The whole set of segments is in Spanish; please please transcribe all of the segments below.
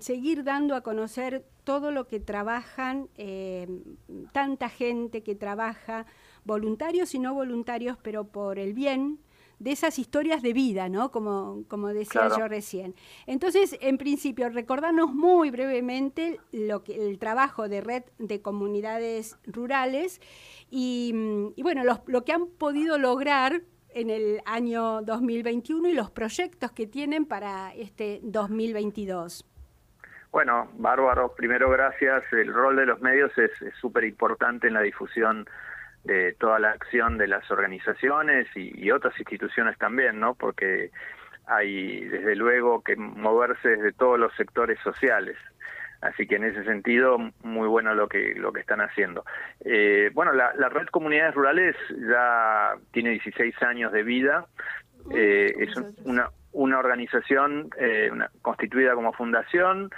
seguir dando a conocer todo lo que trabajan, tanta gente que trabaja, voluntarios y no voluntarios, pero por el bien de esas historias de vida, ¿no? Como, como decía yo recién. Entonces, en principio, recordarnos muy brevemente lo que, el trabajo de red de comunidades rurales y, bueno, lo que han podido lograr en el año 2021 y los proyectos que tienen para este 2022. Bueno, bárbaro. Primero, gracias. El rol de los medios es súper importante en la difusión de toda la acción de las organizaciones y, otras instituciones también, ¿no? Porque hay desde luego que moverse desde todos los sectores sociales. Así que en ese sentido, muy bueno lo que lo que están haciendo. Eh, bueno, la, red Comunidades Rurales ya tiene 16 años de vida. Eh, es una, una organización eh, constituida como fundación,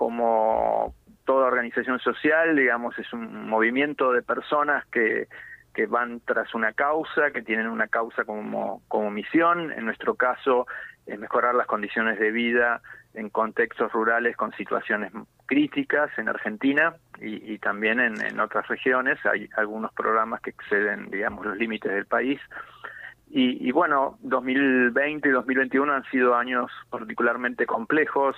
como toda organización social, digamos, es un movimiento de personas que que van tras una causa, que tienen una causa como, como misión. En nuestro caso, es mejorar las condiciones de vida en contextos rurales con situaciones críticas en Argentina y, también en, otras regiones. Hay algunos programas que exceden, digamos, los límites del país. Y, y, bueno, 2020 y 2021 han sido años particularmente complejos.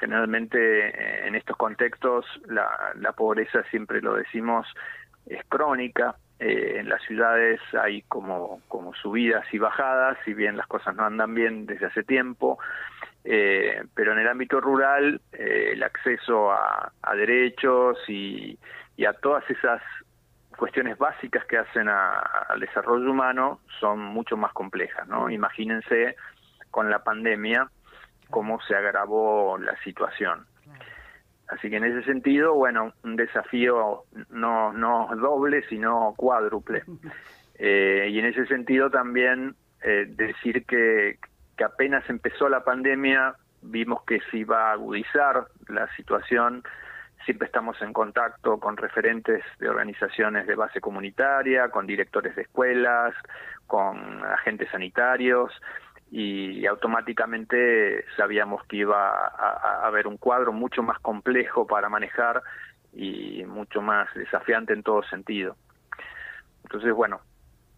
Generalmente eh, en estos contextos la, la pobreza, siempre lo decimos, es crónica, eh, en las ciudades hay como, como subidas y bajadas, si bien las cosas no andan bien desde hace tiempo, eh, pero en el ámbito rural el acceso a, derechos y, a todas esas cuestiones básicas que hacen al desarrollo humano son mucho más complejas, ¿no? Imagínense con la pandemia cómo se agravó la situación. Así que en ese sentido, bueno, un desafío no, no doble, sino cuádruple. Eh, y en ese sentido también eh, decir que, que apenas empezó la pandemia, vimos que se iba a agudizar la situación. Siempre estamos en contacto con referentes de organizaciones de base comunitaria, con directores de escuelas, con agentes sanitarios y automáticamente sabíamos que iba a, haber un cuadro mucho más complejo para manejar y mucho más desafiante en todo sentido. Entonces, bueno,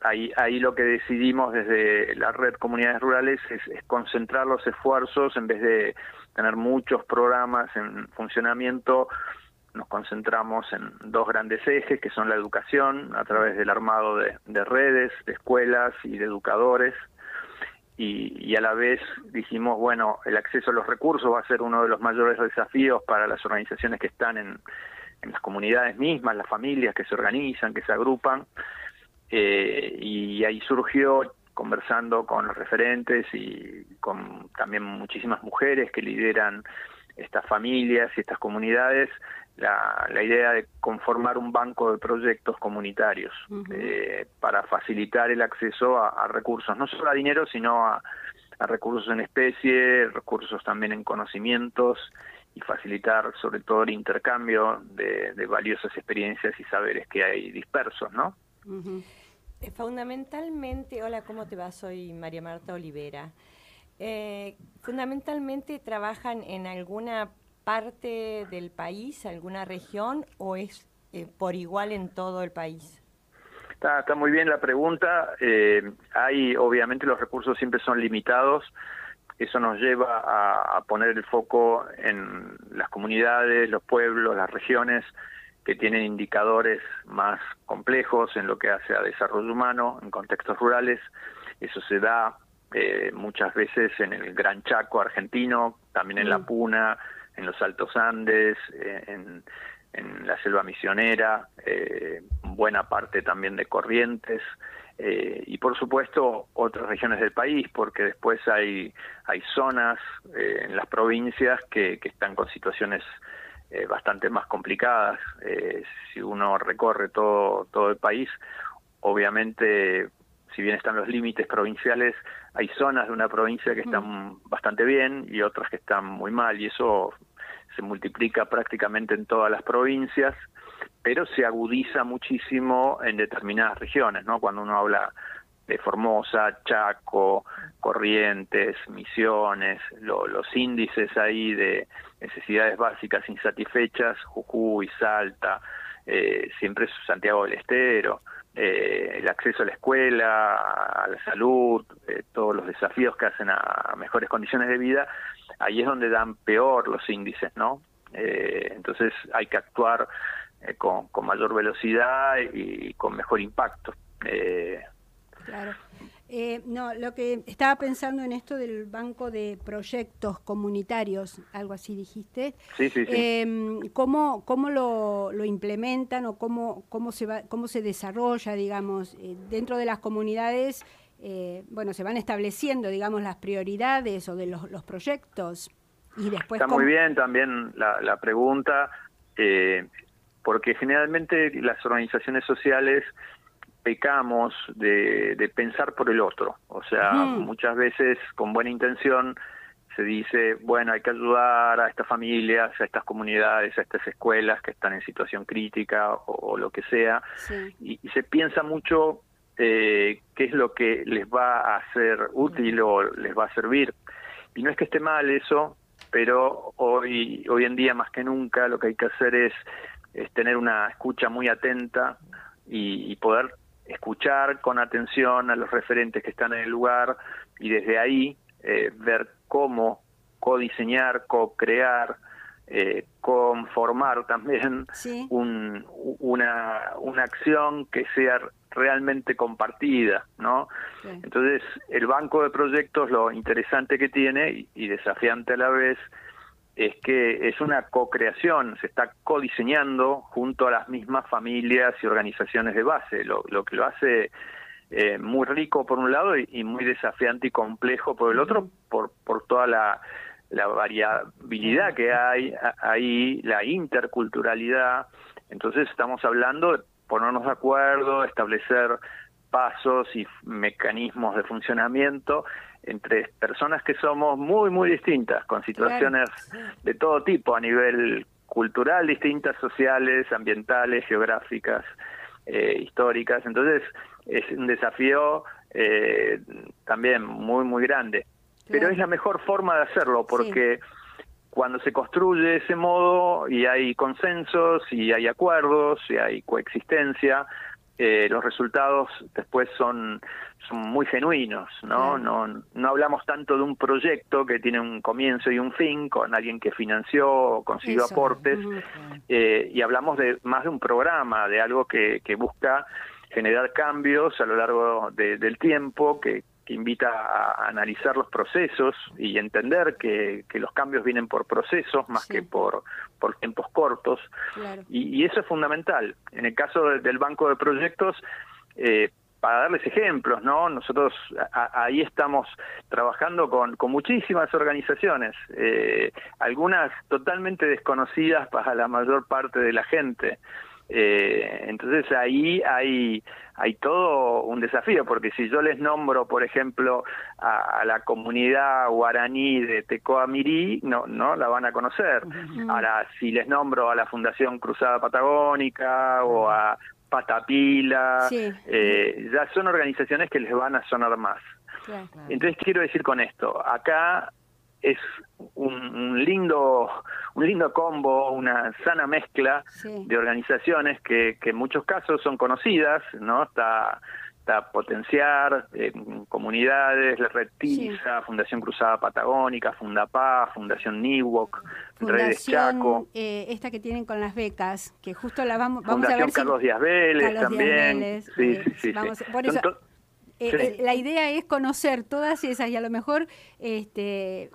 ahí, ahí lo que decidimos desde la red Comunidades Rurales es, concentrar los esfuerzos en vez de tener muchos programas en funcionamiento, nos concentramos en dos grandes ejes, que son la educación, a través del armado de redes, de escuelas y de educadores, y, a la vez dijimos, bueno, el acceso a los recursos va a ser uno de los mayores desafíos para las organizaciones que están en, las comunidades mismas, las familias que se organizan, que se agrupan, eh, y ahí surgió conversando con los referentes y con también muchísimas mujeres que lideran estas familias y estas comunidades, la, la idea de conformar un banco de proyectos comunitarios eh, para facilitar el acceso a, recursos, no solo a dinero, sino a, recursos en especie, recursos también en conocimientos y facilitar sobre todo el intercambio de, valiosas experiencias y saberes que hay dispersos, ¿no? Eh, fundamentalmente, hola, ¿cómo te va? Soy María Marta Olivera. Eh, fundamentalmente trabajan en alguna parte del país, alguna región, o es eh, por igual en todo el país? Está, está muy bien la pregunta. Eh, hay, obviamente, los recursos siempre son limitados. Eso nos lleva a, poner el foco en las comunidades, los pueblos, las regiones que tienen indicadores más complejos en lo que hace a desarrollo humano en contextos rurales. Eso se da eh, muchas veces en el Gran Chaco argentino, también en la mm. Puna, en los Altos Andes, eh, en, la selva misionera, eh, buena parte también de Corrientes, eh, y por supuesto otras regiones del país, porque después hay, hay zonas en las provincias que, que están con situaciones bastante más complicadas. si uno recorre todo, todo el país, obviamente si bien están los límites provinciales, hay zonas de una provincia que están bastante bien y otras que están muy mal, y eso se multiplica prácticamente en todas las provincias, pero se agudiza muchísimo en determinadas regiones, ¿no? Cuando uno habla de Formosa, Chaco, Corrientes, Misiones, los índices ahí de necesidades básicas insatisfechas, Jujuy, Salta, eh, siempre Santiago del Estero, eh, el acceso a la escuela, a la salud, eh, todos los desafíos que hacen a mejores condiciones de vida, ahí es donde dan peor los índices, ¿no? entonces hay que actuar con, con, mayor velocidad y, con mejor impacto. claro. Eh, no, lo que estaba pensando en esto del banco de proyectos comunitarios, algo así dijiste. Sí, sí, sí. Em, ¿Cómo, cómo lo, lo, implementan o cómo, cómo, se va, cómo se desarrolla, digamos, eh, dentro de las comunidades? Eh, bueno, se van estableciendo, digamos, las prioridades o de los, los proyectos. Y después Está muy bien también la, la pregunta, porque generalmente las organizaciones sociales pecamos de, pensar por el otro. O sea, muchas veces con buena intención se dice, bueno, hay que ayudar a estas familias, a estas comunidades, a estas escuelas que están en situación crítica o, lo que sea, y, se piensa mucho eh, qué es lo que les va a hacer útil o les va a servir. Y no es que esté mal eso, pero hoy, hoy en día más que nunca lo que hay que hacer es, tener una escucha muy atenta y, y poder escuchar con atención a los referentes que están en el lugar y desde ahí eh, ver cómo codiseñar, co-crear, eh, conformar también un, una, una acción que sea realmente compartida, ¿no? Entonces, el banco de proyectos, lo interesante que tiene y desafiante a la vez, es que es una co-creación, se está codiseñando junto a las mismas familias y organizaciones de base, lo, que lo hace eh, muy rico por un lado y, muy desafiante y complejo por el otro, por, por toda la, la variabilidad que hay ahí, la interculturalidad. Entonces estamos hablando de ponernos de acuerdo, establecer pasos y mecanismos de funcionamiento entre personas que somos muy, muy distintas, con situaciones de todo tipo, a nivel cultural, distintas, sociales, ambientales, geográficas, eh, históricas. Entonces, es un desafío eh, también muy, muy grande. Pero es la mejor forma de hacerlo, porque cuando se construye de ese modo y hay consensos y hay acuerdos y hay coexistencia, eh, los resultados después son, son muy genuinos, ¿no? ¿no? No hablamos tanto de un proyecto que tiene un comienzo y un fin con alguien que financió o consiguió aportes, eh, y hablamos de más de un programa, de algo que, que busca generar cambios a lo largo del tiempo, que invita a analizar los procesos y entender que, que los cambios vienen por procesos más que por, por tiempos cortos. Y, eso es fundamental. En el caso del banco de proyectos, eh, para darles ejemplos, ¿no? Nosotros ahí estamos trabajando con, con muchísimas organizaciones, eh, algunas totalmente desconocidas para la mayor parte de la gente. Eh, entonces ahí hay, hay todo un desafío, porque si yo les nombro, por ejemplo, a, la comunidad guaraní de Tecoamirí, no, no la van a conocer. Ahora, si les nombro a la Fundación Cruzada Patagónica o a Patapila, eh, ya son organizaciones que les van a sonar más. Entonces quiero decir con esto, acá es un, lindo un lindo combo, una sana mezcla de organizaciones que, que en muchos casos son conocidas, ¿no? Está está Potenciar, eh, comunidades, la Red TISA, Fundación Cruzada Patagónica, Fundapá, Fundación Niwok, Redes Chaco. Eh, esta que tienen con las becas, que justo la vamos, vamos a ver Carlos Díaz Vélez también. sí, eh, sí, sí, por eso, eh, eh, la idea es conocer todas esas y a lo mejor este,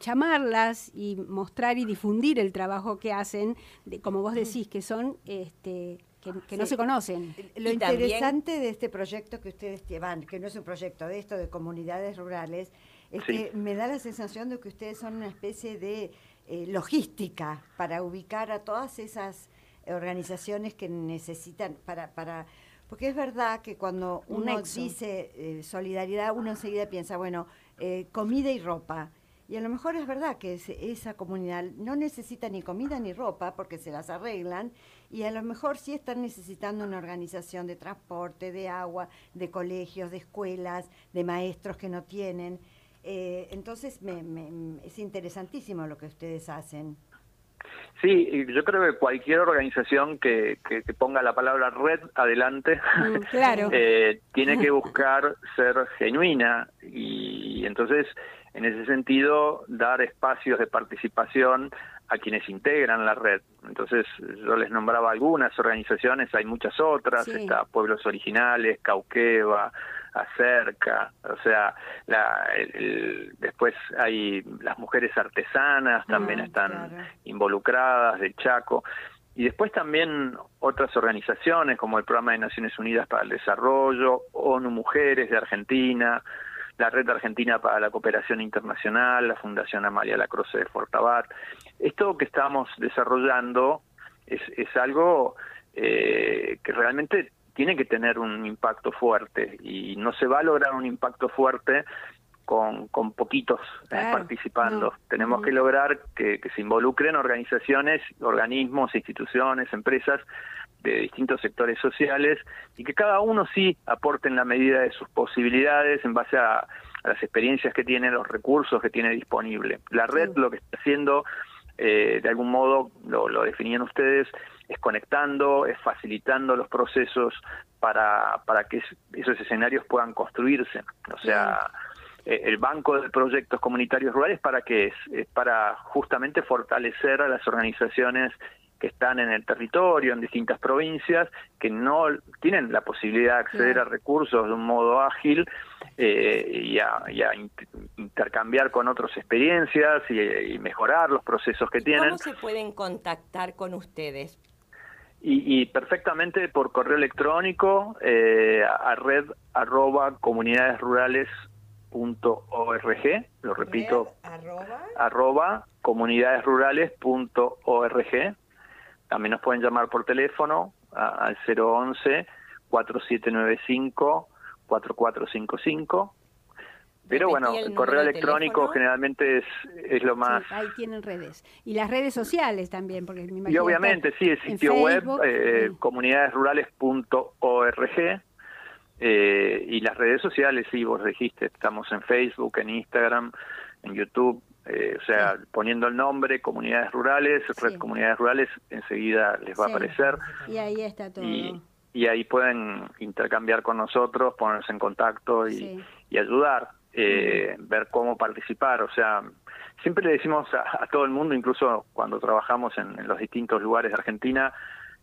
llamarlas y mostrar y difundir el trabajo que hacen, de, como vos decís, que son este, que, no se conocen. Lo interesante de este proyecto que ustedes llevan, que no es un proyecto de esto de comunidades rurales, es que me da la sensación de que ustedes son una especie de eh, logística para ubicar a todas esas organizaciones que necesitan para, para porque es verdad que cuando uno dice eh, solidaridad, uno enseguida piensa, bueno, eh, comida y ropa. Y a lo mejor es verdad que esa comunidad no necesita ni comida ni ropa porque se las arreglan y a lo mejor sí están necesitando una organización de transporte, de agua, de colegios, de escuelas, de maestros que no tienen. Eh, entonces me, es interesantísimo lo que ustedes hacen. Sí, yo creo que cualquier organización que, que, ponga la palabra red adelante mm, claro. eh, tiene que buscar ser genuina y entonces en ese sentido dar espacios de participación a quienes integran la red. Entonces yo les nombraba algunas organizaciones, hay muchas otras, está Pueblos Originales, Cauqueva, Acerca, o sea, la, después hay las mujeres artesanas también ah, están involucradas de Chaco y después también otras organizaciones como el Programa de Naciones Unidas para el Desarrollo, ONU Mujeres de Argentina, la Red Argentina para la Cooperación Internacional, la Fundación Amalia Lacroce de Fortabat. Esto que estamos desarrollando es, es algo eh, que realmente tiene que tener un impacto fuerte y no se va a lograr un impacto fuerte con, con poquitos eh, participando. Tenemos que lograr que, se involucren organizaciones, organismos, instituciones, empresas de distintos sectores sociales y que cada uno sí aporte en la medida de sus posibilidades en base a, las experiencias que tiene, los recursos que tiene disponible. La red lo que está haciendo, eh, de algún modo, lo, lo definían ustedes, es conectando, es facilitando los procesos para, para que esos escenarios puedan construirse. O sea, eh, el Banco de Proyectos Comunitarios Rurales, ¿para qué es? Es para justamente fortalecer a las organizaciones que están en el territorio, en distintas provincias, que no tienen la posibilidad de acceder a recursos de un modo ágil eh, y, a, intercambiar con otras experiencias y, mejorar los procesos que tienen. ¿Cómo se pueden contactar con ustedes? Y, perfectamente por correo electrónico eh, a red arroba comunidadesrurales.org, lo repito, arroba, arroba comunidadesrurales.org. También nos pueden llamar por teléfono al 011 4795 4455 pero bueno, el, correo electrónico generalmente es, es lo más... ahí tienen redes. Y las redes sociales también, porque me imagino Y obviamente, sí, el sitio web, eh, comunidadesrurales.org, eh, y las redes sociales, sí, vos dijiste, estamos en Facebook, en Instagram, en YouTube, eh, o sea, poniendo el nombre Comunidades Rurales, Red Comunidades Rurales, enseguida les va a aparecer. Y ahí está todo. Y, ahí pueden intercambiar con nosotros, ponerse en contacto y, y ayudar eh, ver cómo participar. O sea, siempre le decimos a, todo el mundo, incluso cuando trabajamos en, los distintos lugares de Argentina,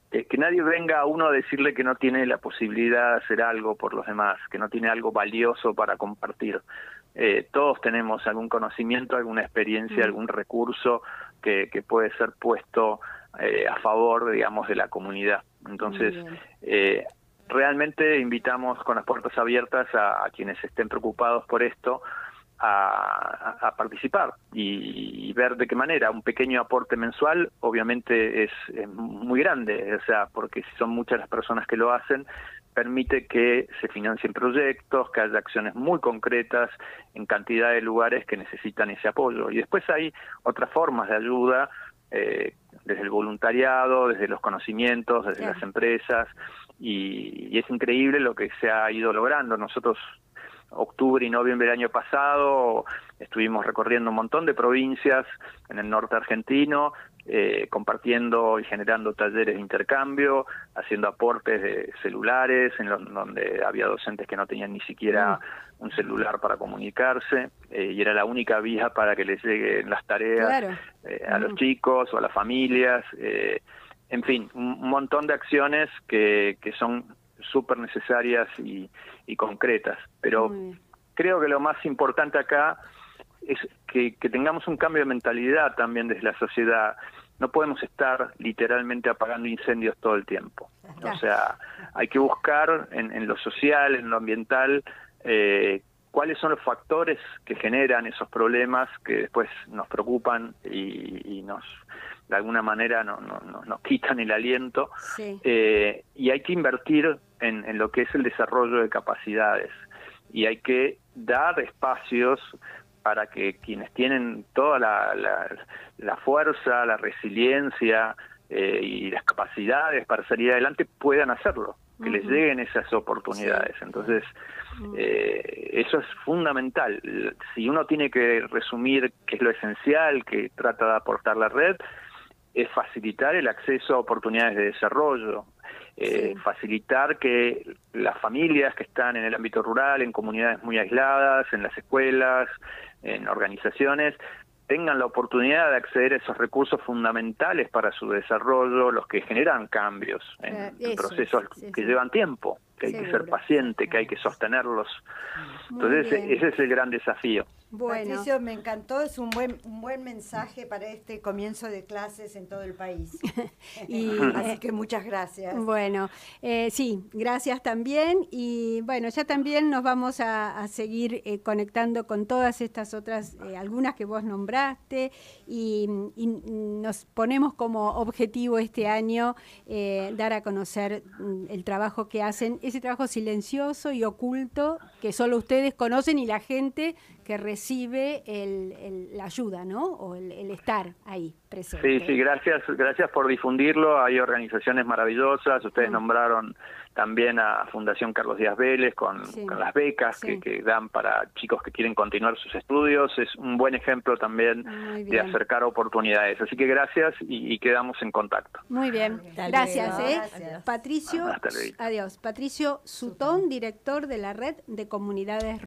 que nadie venga a uno a decirle que no tiene la posibilidad de hacer algo por los demás, que no tiene algo valioso para compartir. Eh, todos tenemos algún conocimiento, alguna experiencia, algún recurso que, que puede ser puesto eh, a favor, digamos, de la comunidad. Entonces, eh, realmente invitamos con las puertas abiertas a, quienes estén preocupados por esto a, participar y, ver de qué manera. Un pequeño aporte mensual obviamente es, muy grande, o sea, porque si son muchas las personas que lo hacen, permite que se financien proyectos, que haya acciones muy concretas en cantidad de lugares que necesitan ese apoyo. Y después hay otras formas de ayuda, eh, desde el voluntariado, desde los conocimientos, desde las empresas, y, es increíble lo que se ha ido logrando. Nosotros octubre y noviembre del año pasado estuvimos recorriendo un montón de provincias en el norte argentino, eh, compartiendo y generando talleres de intercambio, haciendo aportes de celulares, en donde había docentes que no tenían ni siquiera mm. un celular para comunicarse eh, y era la única vía para que les lleguen las tareas eh, a los mm. chicos o a las familias en fin, un montón de acciones que, que son súper necesarias y, concretas. Pero creo que lo más importante acá es que, tengamos un cambio de mentalidad también desde la sociedad. No podemos estar literalmente apagando incendios todo el tiempo. O sea, hay que buscar en, lo social, en lo ambiental, eh, cuáles son los factores que generan esos problemas que después nos preocupan y, nos de alguna manera no, nos quitan el aliento. Eh, y hay que invertir en, lo que es el desarrollo de capacidades. Y hay que dar espacios para que quienes tienen toda la, la, fuerza, la resiliencia eh, y las capacidades para salir adelante puedan hacerlo, que les lleguen esas oportunidades. Entonces, eh, eso es fundamental. Si uno tiene que resumir qué es lo esencial que trata de aportar la red, es facilitar el acceso a oportunidades de desarrollo, eh, facilitar que las familias que están en el ámbito rural, en comunidades muy aisladas, en las escuelas, en organizaciones, tengan la oportunidad de acceder a esos recursos fundamentales para su desarrollo, los que generan cambios en, eh, procesos que llevan tiempo, que hay que ser paciente, que hay que sostenerlos. Entonces ese es el gran desafío. Bueno. Patricio, me encantó, es un buen, un buen mensaje para este comienzo de clases en todo el país. y, Así que muchas gracias. Bueno, eh, sí, gracias también. Y bueno, ya también nos vamos a, seguir eh, conectando con todas estas otras, eh, algunas que vos nombraste, y, nos ponemos como objetivo este año dar a conocer mm, el trabajo que hacen, ese trabajo silencioso y oculto que solo ustedes conocen y la gente que recibe el, la ayuda, ¿no? O el, estar ahí presente. Sí, sí, gracias, gracias por difundirlo. Hay organizaciones maravillosas. Ustedes mm. nombraron también a Fundación Carlos Díaz Vélez con, las becas que, dan para chicos que quieren continuar sus estudios. Es un buen ejemplo también de acercar oportunidades. Así que gracias y, quedamos en contacto. Muy bien, gracias. ¿eh? Patricio, adiós. Patricio Sutón, director de la Red de Comunidades